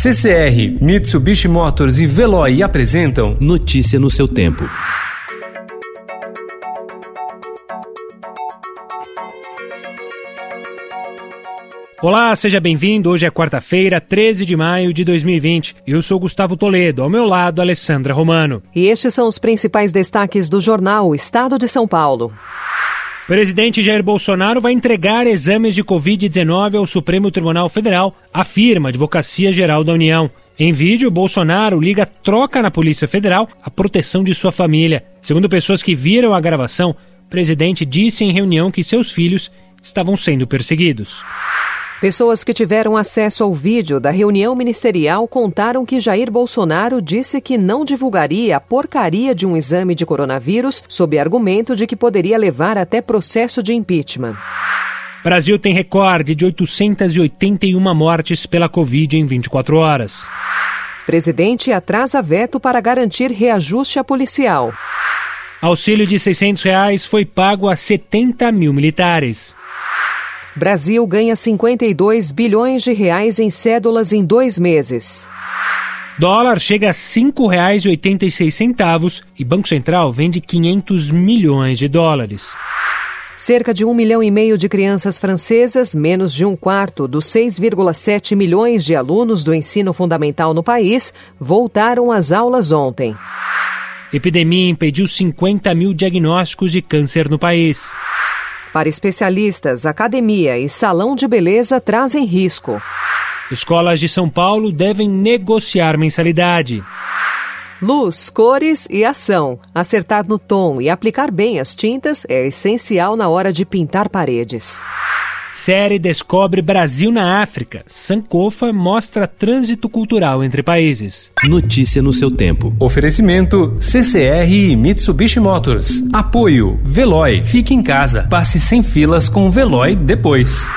CCR, Mitsubishi Motors e Veloy apresentam Notícia no seu tempo. Olá, seja bem-vindo. Hoje é quarta-feira, 13 de maio de 2020. Eu sou Gustavo Toledo, ao meu lado, Alessandra Romano. E estes são os principais destaques do jornal Estado de São Paulo. Presidente Jair Bolsonaro vai entregar exames de Covid-19 ao Supremo Tribunal Federal, afirma a Advocacia Geral da União. Em vídeo, Bolsonaro liga troca na Polícia Federal a proteção de sua família. Segundo pessoas que viram a gravação, o presidente disse em reunião que seus filhos estavam sendo perseguidos. Pessoas que tiveram acesso ao vídeo da reunião ministerial contaram que Jair Bolsonaro disse que não divulgaria a porcaria de um exame de coronavírus sob argumento de que poderia levar até processo de impeachment. Brasil tem recorde de 881 mortes pela Covid em 24 horas. Presidente atrasa veto para garantir reajuste a policial. Auxílio de 600 reais foi pago a 70 mil militares. Brasil ganha 52 bilhões de reais em cédulas em dois meses. Dólar chega a R$ 5,86 e Banco Central vende 500 milhões de dólares. Cerca de um milhão e meio de crianças francesas, menos de um quarto dos 6,7 milhões de alunos do ensino fundamental no país, voltaram às aulas ontem. Epidemia impediu 50 mil diagnósticos de câncer no país. Para especialistas, academia e salão de beleza trazem risco. Escolas de São Paulo devem negociar mensalidade. Luz, cores e ação. Acertar no tom e aplicar bem as tintas é essencial na hora de pintar paredes. Série descobre Brasil na África. Sankofa mostra trânsito cultural entre países. Notícia no seu tempo. Oferecimento CCR e Mitsubishi Motors. Apoio Veloy. Fique em casa. Passe sem filas com o Veloy depois.